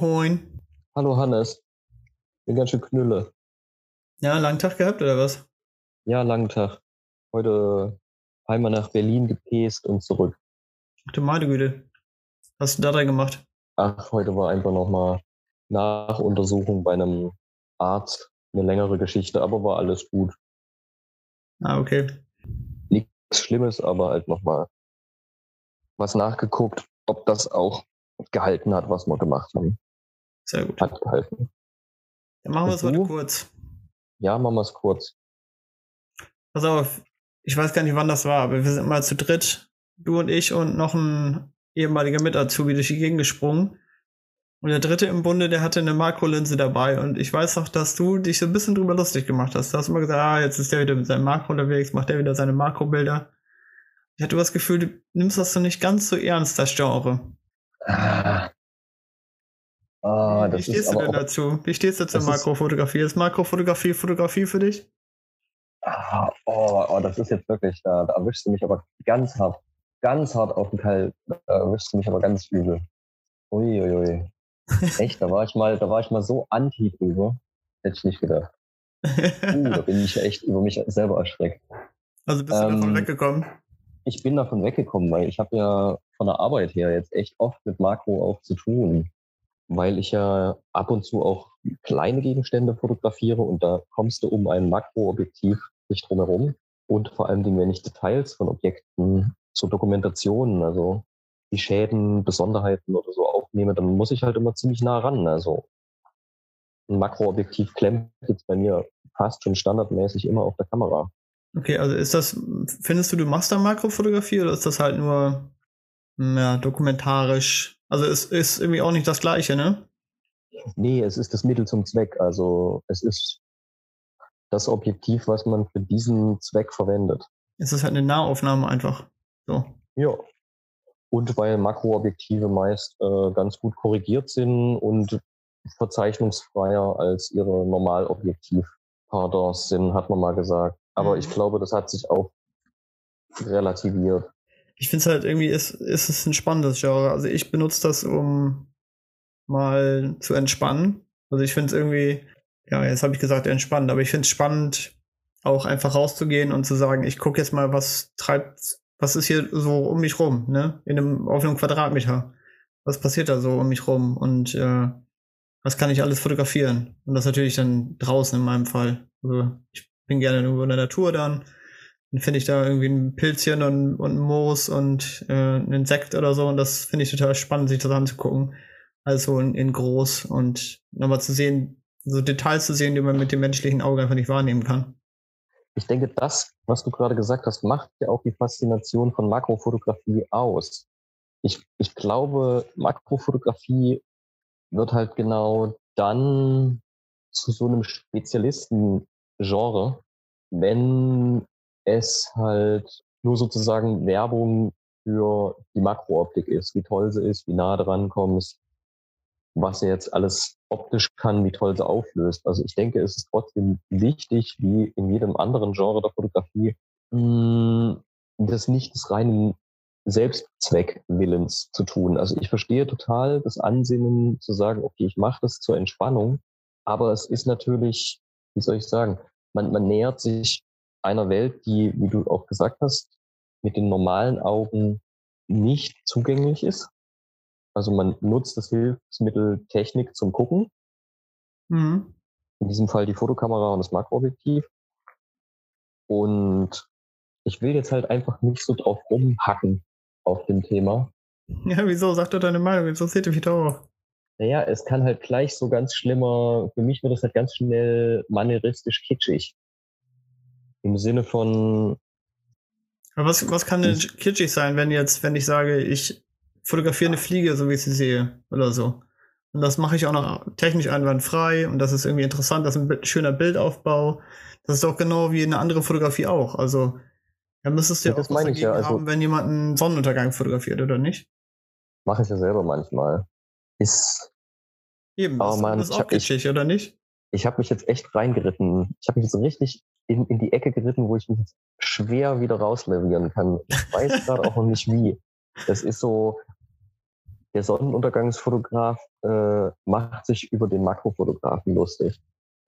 Moin. Hallo Hannes. Bin ganz schön knülle. Ja, langen Tag gehabt oder was? Ja, langen Tag. Heute einmal nach Berlin gepäst und zurück. Ach du meine Güte. Was hast du da drin gemacht? Ach, heute war einfach nochmal Nachuntersuchung bei einem Arzt. Eine längere Geschichte, aber war alles gut. Ah, okay. Nichts Schlimmes, aber halt nochmal was nachgeguckt, ob das auch gehalten hat, was wir gemacht haben. Sehr gut. Hat gehalten. Dann machen wir es heute kurz. Ja, machen wir es kurz. Pass auf, ich weiß gar nicht, wann das war, aber wir sind mal zu dritt, du und ich und noch ein ehemaliger Mit-Azubi durch die Gegend gesprungen. Und der dritte im Bunde, der hatte eine Makrolinse dabei. Und ich weiß noch, dass du dich so ein bisschen drüber lustig gemacht hast. Du hast immer gesagt, ah, jetzt ist der wieder mit seinem Makro unterwegs, macht der wieder seine Makrobilder. Ich hatte das Gefühl, du nimmst das so nicht ganz so ernst, das Genre. Ah, ah Wie stehst du denn dazu? Wie stehst du zur das Makrofotografie? Ist Makrofotografie Fotografie für dich? ah, oh, oh, das ist jetzt wirklich, da, da erwischst du mich aber ganz hart, ganz hart auf den Kalt, da erwischst du mich aber ganz übel. Uiuiui. Echt, da war ich mal, da war ich mal so anti drüber. Hätte ich nicht gedacht. Uh, da bin ich echt über mich selber erschreckt. also bist du davon Ähm, weggekommen? Ich bin davon weggekommen, weil ich habe ja von der Arbeit her jetzt echt oft mit Makro auch zu tun. Weil ich ja ab und zu auch kleine Gegenstände fotografiere und da kommst du um ein Makroobjektiv nicht drumherum. Und vor allen Dingen, wenn ich Details von Objekten zur Dokumentation, also die Schäden, Besonderheiten oder so aufnehme, dann muss ich halt immer ziemlich nah ran. Also ein Makroobjektiv klemmt jetzt bei mir fast schon standardmäßig immer auf der Kamera. Okay, also ist das, findest du, du machst da Makrofotografie oder ist das halt nur ja, dokumentarisch? Also es ist irgendwie auch nicht das Gleiche, ne? Nee, es ist das Mittel zum Zweck. Also es ist das Objektiv, was man für diesen Zweck verwendet. Es ist halt eine Nahaufnahme einfach. So. Ja. Und weil Makroobjektive meist äh, ganz gut korrigiert sind und verzeichnungsfreier als ihre Normalobjektiv-Pardons sind, hat man mal gesagt. Aber Mhm. ich glaube, das hat sich auch relativiert. Ich finde es halt irgendwie, ist, ist es ein spannendes Genre. Also ich benutze das, um mal zu entspannen. Also ich finde es irgendwie, ja, jetzt habe ich gesagt entspannt, aber ich finde es spannend, auch einfach rauszugehen und zu sagen, ich gucke jetzt mal, was treibt, was ist hier so um mich rum, ne? In einem, auf einem Quadratmeter. Was passiert da so um mich rum? Und äh, was kann ich alles fotografieren? Und das natürlich dann draußen in meinem Fall. Also ich bin gerne nur in der Natur dann. Dann finde ich da irgendwie ein Pilzchen und, und Moos und äh, ein Insekt oder so. Und das finde ich total spannend, sich das anzugucken. Also in, in groß und nochmal zu sehen, so Details zu sehen, die man mit dem menschlichen Auge einfach nicht wahrnehmen kann. Ich denke, das, was du gerade gesagt hast, macht ja auch die Faszination von Makrofotografie aus. Ich, ich glaube, Makrofotografie wird halt genau dann zu so einem Spezialisten-Genre, wenn es halt nur sozusagen Werbung für die Makrooptik ist, wie toll sie ist, wie nah dran kommst, was sie jetzt alles optisch kann, wie toll sie auflöst. Also ich denke, es ist trotzdem wichtig, wie in jedem anderen Genre der Fotografie, mh, das nicht des reinen Selbstzweckwillens zu tun. Also ich verstehe total das Ansinnen zu sagen, okay, ich mache das zur Entspannung, aber es ist natürlich, wie soll ich sagen, man, man nähert sich einer Welt, die, wie du auch gesagt hast, mit den normalen Augen nicht zugänglich ist. Also man nutzt das Hilfsmittel Technik zum Gucken, Mhm. in diesem Fall die Fotokamera und das Makroobjektiv. Und ich will jetzt halt einfach nicht so drauf rumhacken auf dem Thema. Ja, wieso? Sag doch deine Meinung, interessiert mich doch. Naja, es kann halt gleich so ganz schlimmer, für mich wird das halt ganz schnell manieristisch kitschig. Im Sinne von, Aber was, was kann denn kitschig sein, wenn jetzt, wenn ich sage, ich fotografiere eine Fliege, so wie ich sie sehe, oder so. Und das mache ich auch noch technisch einwandfrei und das ist irgendwie interessant, das ist ein schöner Bildaufbau. Das ist doch genau wie eine andere Fotografie auch. Also, da müsstest du ja, Ja, auch was ich ja, dagegen also- haben, wenn jemand einen Sonnenuntergang fotografiert, oder nicht? mache ich ja selber manchmal, ist, Eben, Aber das, man, ist auch kitschig, oder nicht? ich habe mich jetzt echt reingeritten. Ich habe mich jetzt richtig in, in die Ecke geritten, wo ich mich schwer wieder rauslavieren kann. Ich weiß gerade auch noch nicht wie. Das ist so, der Sonnenuntergangsfotograf äh, macht sich über den Makrofotografen lustig.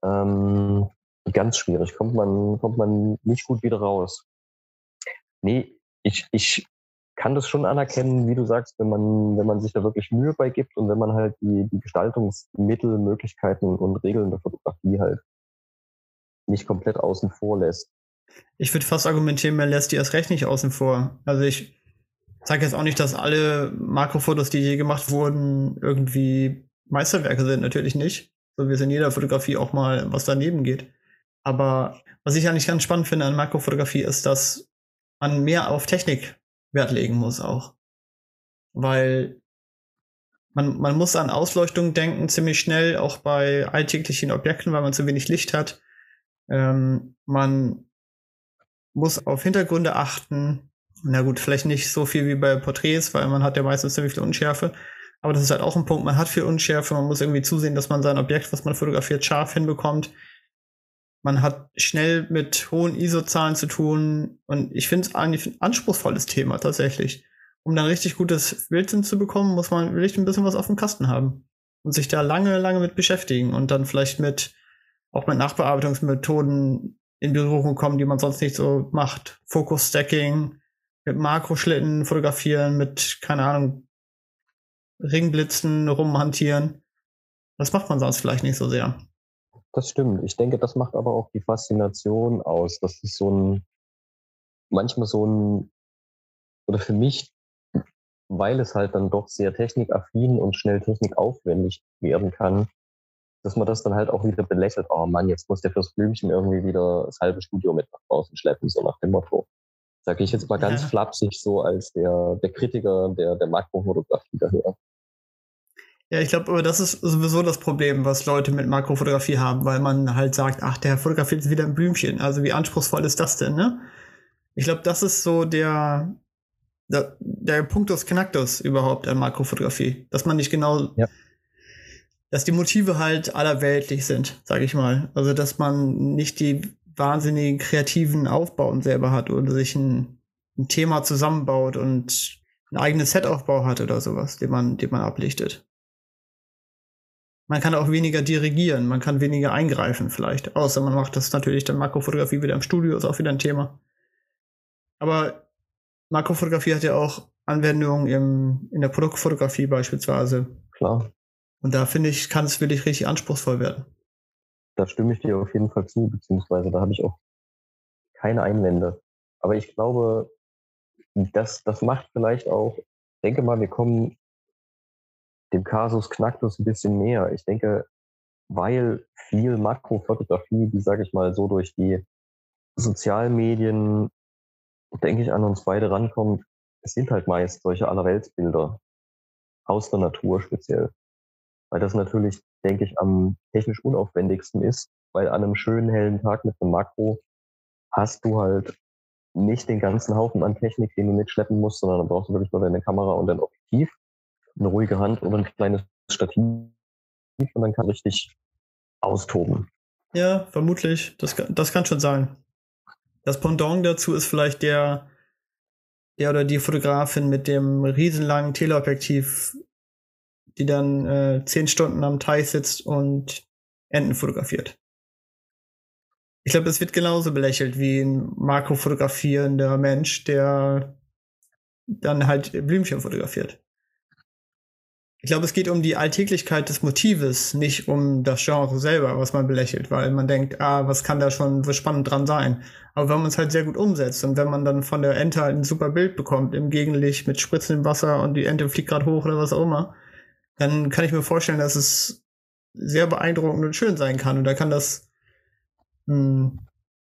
Ähm, ganz schwierig, kommt man, kommt man nicht gut wieder raus. Nee, ich, ich kann das schon anerkennen, wie du sagst, wenn man, wenn man sich da wirklich Mühe bei gibt und wenn man halt die, die Gestaltungsmittel, Möglichkeiten und Regeln der Fotografie halt nicht komplett außen vor lässt. Ich würde fast argumentieren, man lässt die erst recht nicht außen vor. Also ich sage jetzt auch nicht, dass alle Makrofotos, die je gemacht wurden, irgendwie Meisterwerke sind. Natürlich nicht. So wie es in jeder Fotografie auch mal was daneben geht. Aber was ich eigentlich ganz spannend finde an Makrofotografie ist, dass man mehr auf Technik Wert legen muss auch. Weil man, man muss an Ausleuchtung denken, ziemlich schnell, auch bei alltäglichen Objekten, weil man zu wenig Licht hat. Ähm, man muss auf Hintergründe achten. Na gut, vielleicht nicht so viel wie bei Porträts, weil man hat ja meistens ziemlich viel Unschärfe. Aber das ist halt auch ein Punkt. Man hat viel Unschärfe. Man muss irgendwie zusehen, dass man sein Objekt, was man fotografiert, scharf hinbekommt. Man hat schnell mit hohen ISO-Zahlen zu tun. Und ich finde es eigentlich ein anspruchsvolles Thema tatsächlich. Um dann richtig gutes Bild hinzubekommen, muss man wirklich ein bisschen was auf dem Kasten haben. Und sich da lange, lange mit beschäftigen. Und dann vielleicht mit, auch mit Nachbearbeitungsmethoden in Berührung kommen, die man sonst nicht so macht. Fokus-Stacking, mit Makroschlitten fotografieren, mit, keine Ahnung, Ringblitzen rumhantieren. Das macht man sonst vielleicht nicht so sehr. Das stimmt. Ich denke, das macht aber auch die Faszination aus. Das ist so ein, manchmal so ein, oder für mich, weil es halt dann doch sehr technikaffin und schnell technikaufwendig werden kann, dass man das dann halt auch wieder belächelt. Oh Mann, jetzt muss der fürs Blümchen irgendwie wieder das halbe Studio mit nach draußen schleppen, so nach dem Motto. Sage ich jetzt mal ganz ja. flapsig so als der, der Kritiker der, der Makrofotografie daher. Ja, ich glaube, das ist sowieso das Problem, was Leute mit Makrofotografie haben, weil man halt sagt, ach, der fotografiert wieder ein Blümchen. Also wie anspruchsvoll ist das denn, ne? Ich glaube, das ist so der, der, der Punktus Knacktus überhaupt an Makrofotografie. Dass man nicht genau, ja. Dass die Motive halt allerweltlich sind, sage ich mal. Also, dass man nicht die wahnsinnigen kreativen Aufbauen selber hat oder sich ein, ein Thema zusammenbaut und ein eigenes Setaufbau hat oder sowas, den man, den man ablichtet. Man kann auch weniger dirigieren, man kann weniger eingreifen vielleicht. Außer man macht das natürlich dann Makrofotografie wieder im Studio, ist auch wieder ein Thema. Aber Makrofotografie hat ja auch Anwendungen im, in der Produktfotografie beispielsweise. Klar. Und da finde ich, kann es wirklich richtig anspruchsvoll werden. Da stimme ich dir auf jeden Fall zu, beziehungsweise da habe ich auch keine Einwände. Aber ich glaube, das, das macht vielleicht auch, denke mal, wir kommen dem Kasus Knacktus ein bisschen näher. Ich denke, weil viel Makrofotografie, die sage ich mal so durch die sozialen Medien, denke ich, an uns beide rankommt, es sind halt meist solche Allerweltsbilder aus der Natur speziell. Weil das natürlich, denke ich, am technisch unaufwendigsten ist, weil an einem schönen hellen Tag mit einem Makro hast du halt nicht den ganzen Haufen an Technik, den du mitschleppen musst, sondern dann brauchst du wirklich nur deine Kamera und dein Objektiv eine ruhige Hand oder ein kleines Stativ und dann kann richtig austoben. Ja, vermutlich. Das, das kann schon sein. Das Pendant dazu ist vielleicht der, der oder die Fotografin mit dem riesenlangen Teleobjektiv, die dann äh, zehn Stunden am Teich sitzt und Enten fotografiert. Ich glaube, es wird genauso belächelt wie ein makrofotografierender Mensch, der dann halt Blümchen fotografiert. Ich glaube, es geht um die Alltäglichkeit des Motives, nicht um das Genre selber, was man belächelt, weil man denkt, ah, was kann da schon was spannend dran sein? Aber wenn man es halt sehr gut umsetzt und wenn man dann von der Ente halt ein super Bild bekommt, im Gegenlicht mit spritzendem Wasser und die Ente fliegt gerade hoch oder was auch immer, dann kann ich mir vorstellen, dass es sehr beeindruckend und schön sein kann. Und da kann das, hm,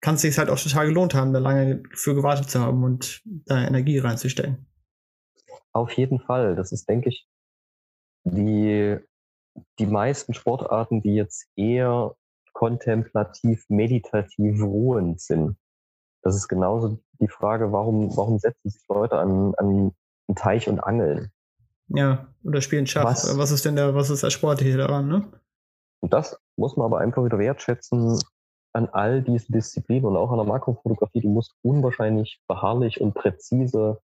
kann es sich halt auch total gelohnt haben, da lange für gewartet zu haben und da Energie reinzustellen. Auf jeden Fall. Das ist, denke ich, die, die meisten Sportarten, die jetzt eher kontemplativ, meditativ ruhend sind. Das ist genauso die Frage, warum, warum setzen sich Leute an, an einen Teich und angeln? Ja, oder spielen Schach. Was, was ist denn der, was ist das Sportliche daran, ne? Und das muss man aber einfach wieder wertschätzen an all diesen Disziplinen und auch an der Makrofotografie. Du musst unwahrscheinlich beharrlich und präzise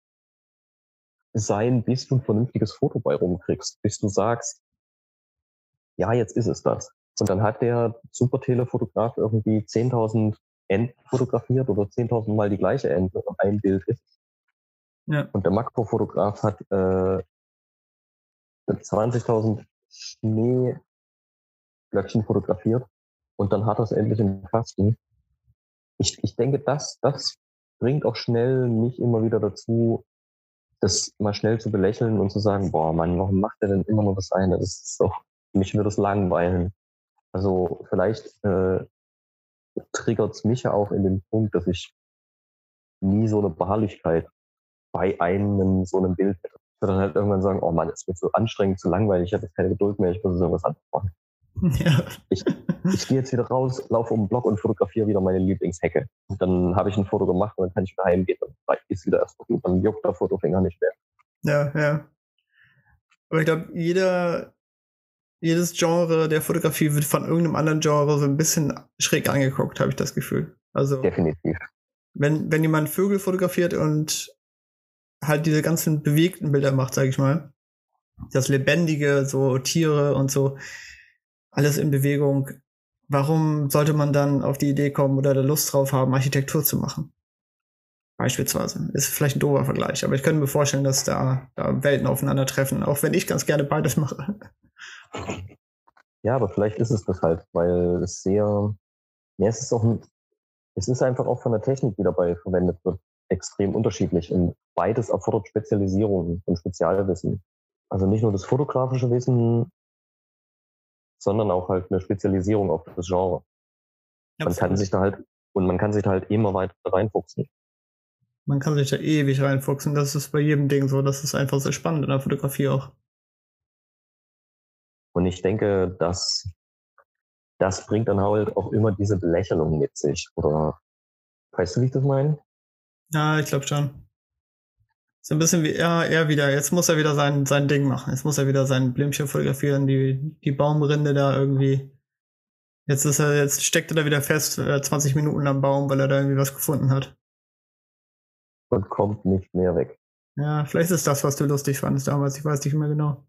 sein, bis du ein vernünftiges Foto bei rumkriegst, bis du sagst, ja, jetzt ist es das. Und dann hat der Super-Telefotograf irgendwie 10.000 Enden fotografiert oder 10.000 Mal die gleiche Ente und ein Bild ist. Ja. Und der Makrofotograf hat äh, 20.000 Schneeblöckchen fotografiert und dann hat er es endlich im Kasten. Ich, ich denke, das, das bringt auch schnell mich immer wieder dazu, das mal schnell zu belächeln und zu sagen, boah, Mann, warum macht er denn immer nur das eine? Das ist doch, mich würde es langweilen. Also vielleicht äh, triggert es mich ja auch in den Punkt, dass ich nie so eine Beharrlichkeit bei einem so einem Bild hätte. Dann halt irgendwann sagen, oh Mann, es wird so anstrengend, zu langweilig, ich habe jetzt keine Geduld mehr, ich muss irgendwas anderes machen. Ja. Ich, ich gehe jetzt wieder raus, laufe um den Block und fotografiere wieder meine Lieblingshecke. Und dann habe ich ein Foto gemacht und dann kann ich wieder heimgehen und dann ist wieder erst gut. Dann juckt der Fotofinger nicht mehr. Ja, ja. Aber ich glaube, jeder, jedes Genre der Fotografie wird von irgendeinem anderen Genre so ein bisschen schräg angeguckt, habe ich das Gefühl. Also definitiv. Wenn, wenn jemand Vögel fotografiert und halt diese ganzen bewegten Bilder macht, sage ich mal, das Lebendige, so Tiere und so, alles in Bewegung. Warum sollte man dann auf die Idee kommen oder da Lust drauf haben, Architektur zu machen? Beispielsweise. Ist vielleicht ein doofer Vergleich, aber ich könnte mir vorstellen, dass da, da Welten aufeinandertreffen, auch wenn ich ganz gerne beides mache. Ja, aber vielleicht ist es das halt, weil es sehr, ja, es ist auch es ist einfach auch von der Technik, die dabei verwendet wird, extrem unterschiedlich und beides erfordert Spezialisierung und Spezialwissen. Also nicht nur das fotografische Wissen, sondern auch halt eine Spezialisierung auf das Genre. Man kann sich da halt, und man kann sich da halt immer weiter reinfuchsen. Man kann sich da ewig reinfuchsen. Das ist bei jedem Ding so. Das ist einfach sehr spannend in der Fotografie auch. Und ich denke, dass das bringt dann halt auch immer diese Belächelung mit sich. Oder weißt du, wie ich das meine? Ja, ich glaube schon. So ein bisschen wie er, er wieder. Jetzt muss er wieder sein, sein Ding machen. Jetzt muss er wieder sein Blümchen fotografieren, die, die Baumrinde da irgendwie. Jetzt ist er, jetzt steckt er da wieder fest, 20 äh, Minuten am Baum, weil er da irgendwie was gefunden hat. Und kommt nicht mehr weg. Ja, vielleicht ist das, was du lustig fandest damals. Ich weiß nicht mehr genau.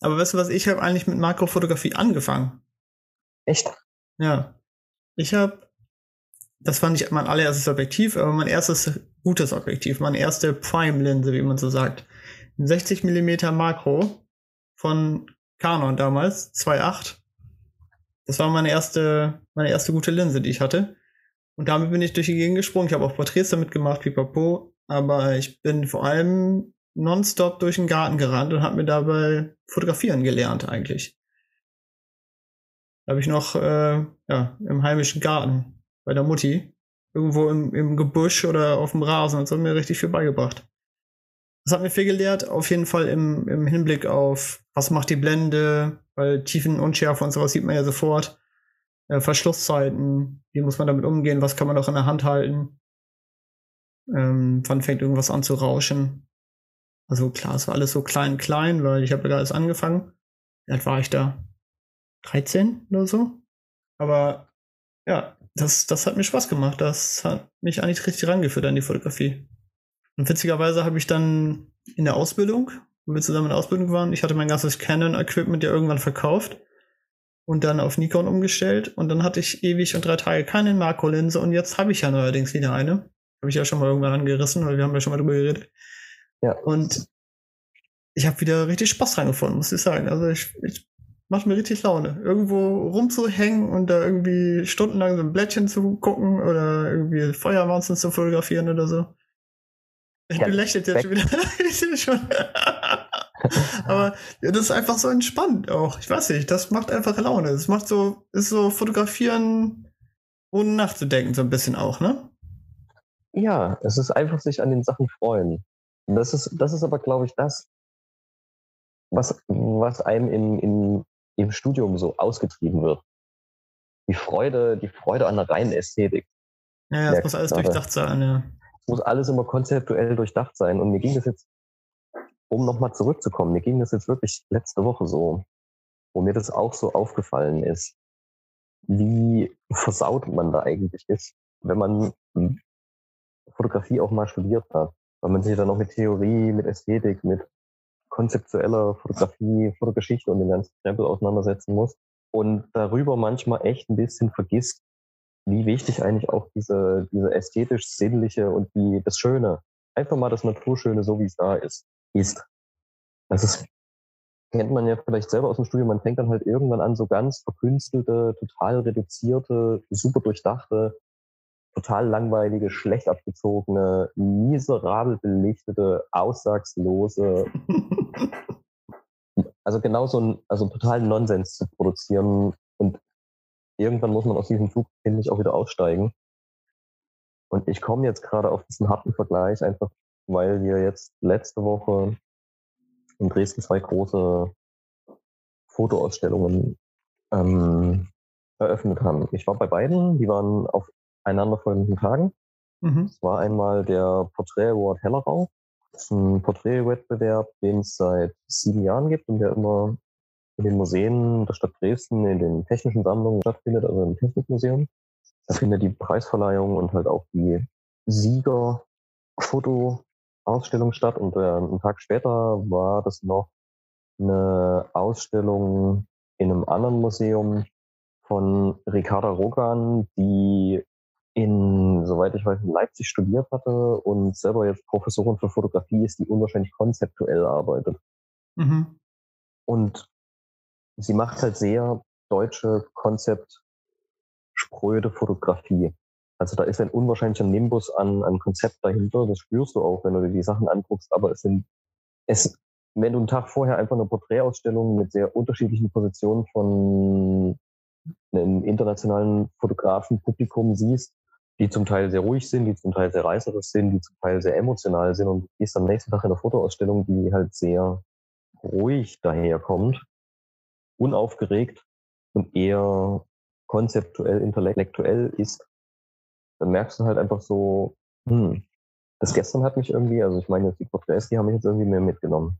Aber weißt du was, ich habe eigentlich mit Makrofotografie angefangen. Echt? Ja. Ich habe das war nicht mein allererstes Objektiv, aber mein erstes gutes Objektiv, meine erste Prime-Linse, wie man so sagt. 60 mm Makro von Canon damals, 2.8. Das war meine erste, meine erste gute Linse, die ich hatte. Und damit bin ich durch die Gegend gesprungen. Ich habe auch Porträts damit gemacht, pipapo. Aber ich bin vor allem nonstop durch den Garten gerannt und habe mir dabei fotografieren gelernt eigentlich. Da habe ich noch äh, ja, im heimischen Garten bei der Mutti. Irgendwo im, im Gebüsch oder auf dem Rasen so hat mir richtig viel beigebracht. Das hat mir viel gelehrt, auf jeden Fall im, im Hinblick auf, was macht die Blende, weil Tiefenunschärfe und sowas sieht man ja sofort. Äh, Verschlusszeiten, wie muss man damit umgehen, was kann man auch in der Hand halten. Ähm, wann fängt irgendwas an zu rauschen. Also klar, es war alles so klein, klein, weil ich habe ja alles angefangen. Wie alt war ich da? 13 oder so? Aber ja, das, das hat mir Spaß gemacht. Das hat mich eigentlich richtig rangeführt an die Fotografie. Und witzigerweise habe ich dann in der Ausbildung, wo wir zusammen in der Ausbildung waren, ich hatte mein ganzes Canon-Equipment ja irgendwann verkauft und dann auf Nikon umgestellt. Und dann hatte ich ewig und drei Tage keine Makrolinse und jetzt habe ich ja neuerdings wieder eine. Habe ich ja schon mal irgendwann angerissen, weil wir haben ja schon mal drüber geredet. Ja. Und ich habe wieder richtig Spaß dran gefunden, muss ich sagen. Also ich, ich macht mir richtig Laune. Irgendwo rumzuhängen und da irgendwie stundenlang so ein Blättchen zu gucken oder irgendwie Feuerwanzen zu fotografieren oder so. Ich ja, lächelt jetzt schon wieder. schon. Aber ja, das ist einfach so entspannt auch. Ich weiß nicht, das macht einfach Laune. Es macht so, ist so fotografieren ohne nachzudenken, so ein bisschen auch, ne? Ja, es ist einfach sich an den Sachen freuen. Das ist, das ist aber, glaube ich, das, was, was einem in, in im Studium so ausgetrieben wird. Die Freude, die Freude an der reinen Ästhetik. Ja, es muss alles durchdacht sein, ja. Es muss alles immer konzeptuell durchdacht sein. Und mir ging das jetzt, um nochmal zurückzukommen, mir ging das jetzt wirklich letzte Woche so, wo mir das auch so aufgefallen ist, wie versaut man da eigentlich ist, wenn man Fotografie auch mal studiert hat. weil man sich dann auch mit Theorie, mit Ästhetik, mit konzeptueller Fotografie, Fotogeschichte und den ganzen Krempel auseinandersetzen muss und darüber manchmal echt ein bisschen vergisst, wie wichtig eigentlich auch diese, diese ästhetisch-sinnliche und die, das Schöne, einfach mal das Naturschöne, so wie es da ist, ist. Das ist, kennt man ja vielleicht selber aus dem Studium, man fängt dann halt irgendwann an, so ganz verkünstelte, total reduzierte, super durchdachte, total langweilige, schlecht abgezogene, miserabel belichtete, aussagslose, also genau so ein, also totalen Nonsens zu produzieren und irgendwann muss man aus diesem Zug, finde ich, auch wieder aussteigen. Und ich komme jetzt gerade auf diesen harten Vergleich, einfach weil wir jetzt letzte Woche in Dresden zwei große Fotoausstellungen ähm, eröffnet haben. Ich war bei beiden, die waren auf einanderfolgenden Tagen. Mhm. Es war einmal der Portrait Award Hellerau. Ist ein Porträtwettbewerb, den es seit sieben Jahren gibt und der immer in den Museen der Stadt Dresden, in den technischen Sammlungen stattfindet, also im Technikmuseum. Da findet die Preisverleihung und halt auch die Sieger-Foto-Ausstellung statt. Und äh, einen Tag später war das noch eine Ausstellung in einem anderen Museum von Ricarda Rogan, die in, soweit ich weiß, in Leipzig studiert hatte und selber jetzt Professorin für Fotografie ist, die unwahrscheinlich konzeptuell arbeitet. Mhm. Und sie macht halt sehr deutsche Konzept spröde Fotografie. Also da ist ein unwahrscheinlicher Nimbus an, an Konzept dahinter. Das spürst du auch, wenn du dir die Sachen anguckst. Aber es sind, es, wenn du einen Tag vorher einfach eine Porträtausstellung mit sehr unterschiedlichen Positionen von einem internationalen Fotografenpublikum siehst, die zum Teil sehr ruhig sind, die zum Teil sehr reißerisch sind, die zum Teil sehr emotional sind und gehst am nächsten Tag in eine Fotoausstellung, die halt sehr ruhig daherkommt, unaufgeregt und eher konzeptuell, intellektuell ist, dann merkst du halt einfach so, hm, das gestern hat mich irgendwie, also ich meine, die Porträts, die haben mich jetzt irgendwie mehr mitgenommen.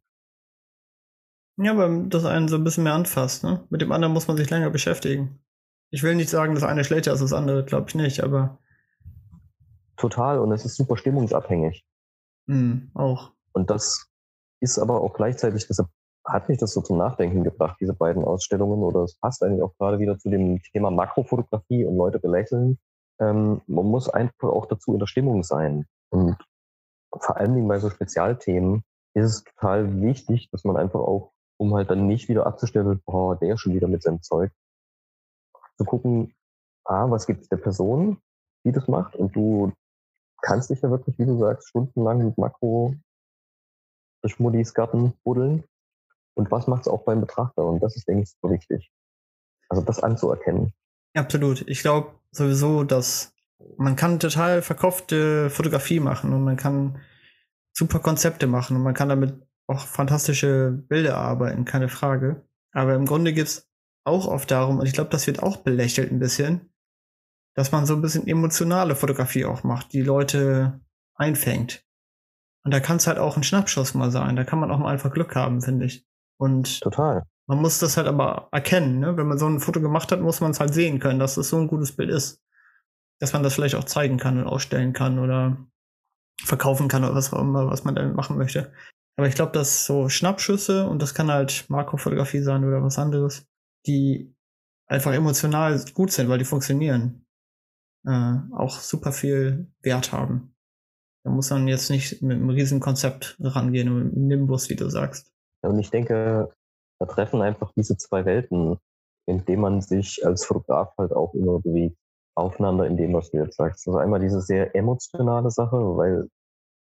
Ja, weil das einen so ein bisschen mehr anfasst, ne? Mit dem anderen muss man sich länger beschäftigen. Ich will nicht sagen, das eine schlechter ist als das andere, glaube ich nicht, aber. Total, und es ist super stimmungsabhängig. Mhm, auch. Und das ist aber auch gleichzeitig, deshalb hat mich das so zum Nachdenken gebracht, diese beiden Ausstellungen, oder es passt eigentlich auch gerade wieder zu dem Thema Makrofotografie und Leute belächeln. Ähm, man muss einfach auch dazu in der Stimmung sein. Und vor allen Dingen bei so Spezialthemen ist es total wichtig, dass man einfach auch, um halt dann nicht wieder abzustellen, boah, der schon wieder mit seinem Zeug, zu gucken, ah, was gibt es der Person, die das macht, und du kannst dich ja wirklich, wie du sagst, stundenlang mit Makro durch Muddis Garten buddeln und was macht es auch beim Betrachter? Und das ist, denke ich, so wichtig. Also das anzuerkennen. Absolut. Ich glaube sowieso, dass man kann total verkopfte Fotografie machen und man kann super Konzepte machen und man kann damit auch fantastische Bilder arbeiten, keine Frage. Aber im Grunde geht es auch oft darum, und ich glaube, das wird auch belächelt ein bisschen, dass man so ein bisschen emotionale Fotografie auch macht, die Leute einfängt. Und da kann es halt auch ein Schnappschuss mal sein. Da kann man auch mal einfach Glück haben, finde ich. Und Total. man muss das halt aber erkennen. Ne? Wenn man so ein Foto gemacht hat, muss man es halt sehen können, dass es so ein gutes Bild ist. Dass man das vielleicht auch zeigen kann und ausstellen kann oder verkaufen kann oder was auch immer, was man damit machen möchte. Aber ich glaube, dass so Schnappschüsse, und das kann halt Makrofotografie sein oder was anderes, die einfach emotional gut sind, weil die funktionieren, äh, auch super viel Wert haben. Da muss man jetzt nicht mit einem riesen Konzept rangehen, mit einem Nimbus, wie du sagst. Und ich denke, da treffen einfach diese zwei Welten, in denen man sich als Fotograf halt auch immer bewegt, aufeinander in dem, was du jetzt sagst. Also einmal diese sehr emotionale Sache, weil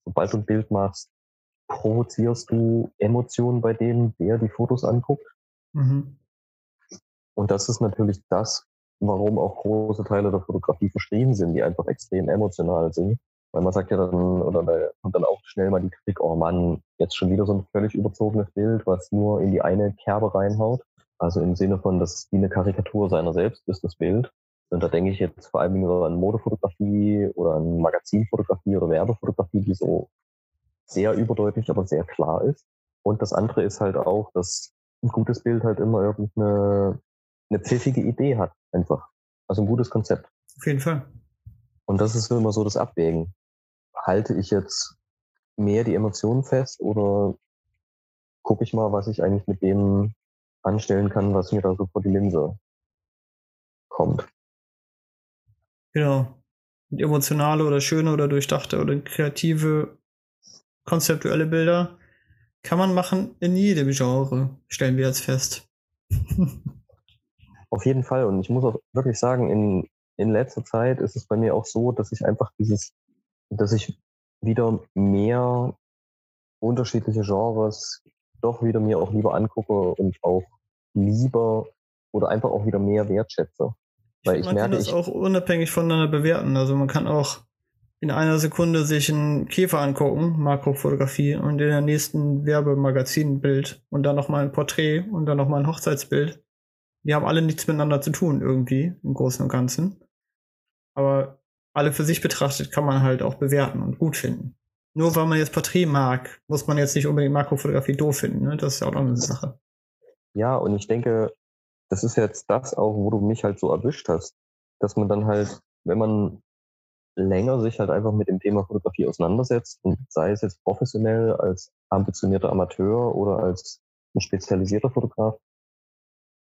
sobald du ein Bild machst, provozierst du Emotionen bei dem, der die Fotos anguckt. Mhm. Und das ist natürlich das, warum auch große Teile der Fotografie verschrieben sind, die einfach extrem emotional sind. Weil man sagt ja dann, oder da kommt dann auch schnell mal die Kritik, oh Mann, jetzt schon wieder so ein völlig überzogenes Bild, was nur in die eine Kerbe reinhaut. Also im Sinne von, das ist wie eine Karikatur seiner selbst ist das Bild. Und da denke ich jetzt vor allem über an Modefotografie oder an Magazinfotografie oder Werbefotografie, die so sehr überdeutlich, aber sehr klar ist. Und das andere ist halt auch, dass ein gutes Bild halt immer irgendeine eine pfiffige Idee hat, einfach. Also ein gutes Konzept. Auf jeden Fall. Und das ist immer so das Abwägen. Halte ich jetzt mehr die Emotionen fest oder gucke ich mal, was ich eigentlich mit dem anstellen kann, was mir da so vor die Linse kommt. Genau. Emotionale oder schöne oder durchdachte oder kreative, konzeptuelle Bilder kann man machen in jedem Genre, stellen wir jetzt fest. Auf jeden Fall. Und ich muss auch wirklich sagen, in, in letzter Zeit ist es bei mir auch so, dass ich einfach dieses, dass ich wieder mehr unterschiedliche Genres doch wieder mir auch lieber angucke und auch lieber oder einfach auch wieder mehr wertschätze. Weil ich man merke, kann das ich, auch unabhängig voneinander bewerten. Also man kann auch in einer Sekunde sich einen Käfer angucken, Makrofotografie, und in der nächsten Werbemagazinbild und dann nochmal ein Porträt und dann nochmal ein Hochzeitsbild. Die haben alle nichts miteinander zu tun, irgendwie, im Großen und Ganzen. Aber alle für sich betrachtet kann man halt auch bewerten und gut finden. Nur weil man jetzt Porträt mag, muss man jetzt nicht unbedingt Makrofotografie doof finden. Ne? Das ist ja auch noch eine Sache. Ja, und ich denke, das ist jetzt das auch, wo du mich halt so erwischt hast, dass man dann halt, wenn man länger sich halt einfach mit dem Thema Fotografie auseinandersetzt und sei es jetzt professionell als ambitionierter Amateur oder als ein spezialisierter Fotograf,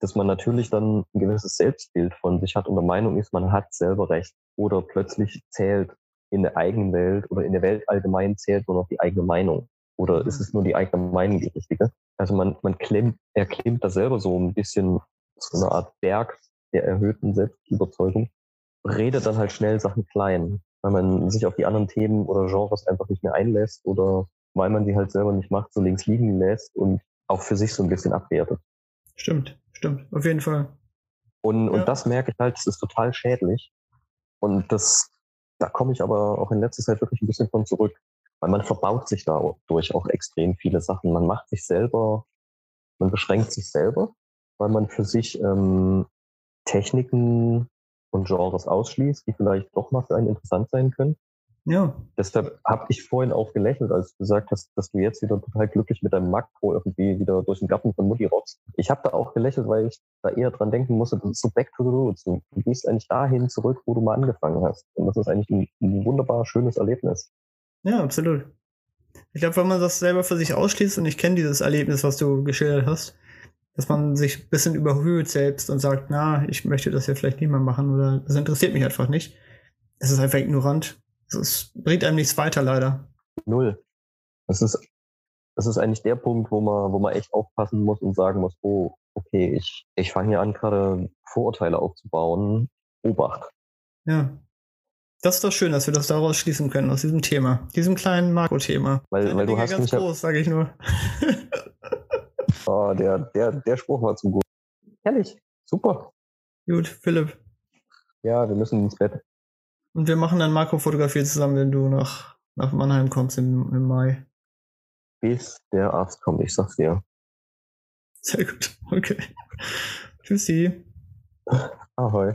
dass man natürlich dann ein gewisses Selbstbild von sich hat und der Meinung ist, man hat selber recht oder plötzlich zählt in der eigenen Welt oder in der Welt allgemein zählt nur noch die eigene Meinung oder mhm. ist es nur die eigene Meinung die richtige? Also man, man klemmt, er klemmt da selber so ein bisschen so eine Art Berg der erhöhten Selbstüberzeugung, redet dann halt schnell Sachen klein, weil man sich auf die anderen Themen oder Genres einfach nicht mehr einlässt oder weil man sie halt selber nicht macht, so links liegen lässt und auch für sich so ein bisschen abwertet. Stimmt, stimmt, auf jeden Fall. Und, ja. und das merke ich halt, das ist total schädlich. Und das, da komme ich aber auch in letzter Zeit wirklich ein bisschen von zurück. Weil man verbaut sich dadurch auch extrem viele Sachen. Man macht sich selber, man beschränkt sich selber, weil man für sich ähm, Techniken und Genres ausschließt, die vielleicht doch mal für einen interessant sein können. Ja. Deshalb habe ich vorhin auch gelächelt, als du gesagt hast, dass du jetzt wieder total glücklich mit deinem Makro irgendwie wieder durch den Garten von Mutti rotzt. Ich habe da auch gelächelt, weil ich da eher dran denken musste, das ist so back to the roots. Du, du gehst eigentlich dahin zurück, wo du mal angefangen hast. Und das ist eigentlich ein, ein wunderbar schönes Erlebnis. Ja, absolut. Ich glaube, wenn man das selber für sich ausschließt und ich kenne dieses Erlebnis, was du geschildert hast, dass man sich ein bisschen überhöht selbst und sagt, na, ich möchte das ja vielleicht nicht mehr machen oder das interessiert mich einfach nicht. Es ist einfach ignorant. Es bringt einem nichts weiter, leider. Null. Das ist, das ist eigentlich der Punkt, wo man, wo man echt aufpassen muss und sagen muss, oh, okay, ich, ich fange hier an, gerade Vorurteile aufzubauen. Obacht. Ja. Das ist doch schön, dass wir das daraus schließen können, aus diesem Thema, diesem kleinen Makro-Thema. Weil, weil du hast ganz mich groß, sage ich nur. Oh, der, der, der Spruch war zu gut. Herrlich. Super. Gut, Philipp. Ja, wir müssen ins Bett. Und wir machen dann Makrofotografie zusammen, wenn du nach, nach Mannheim kommst im, im Mai. Bis der Arzt kommt, ich sag's dir. Sehr gut. Okay. Tschüssi. Ahoi.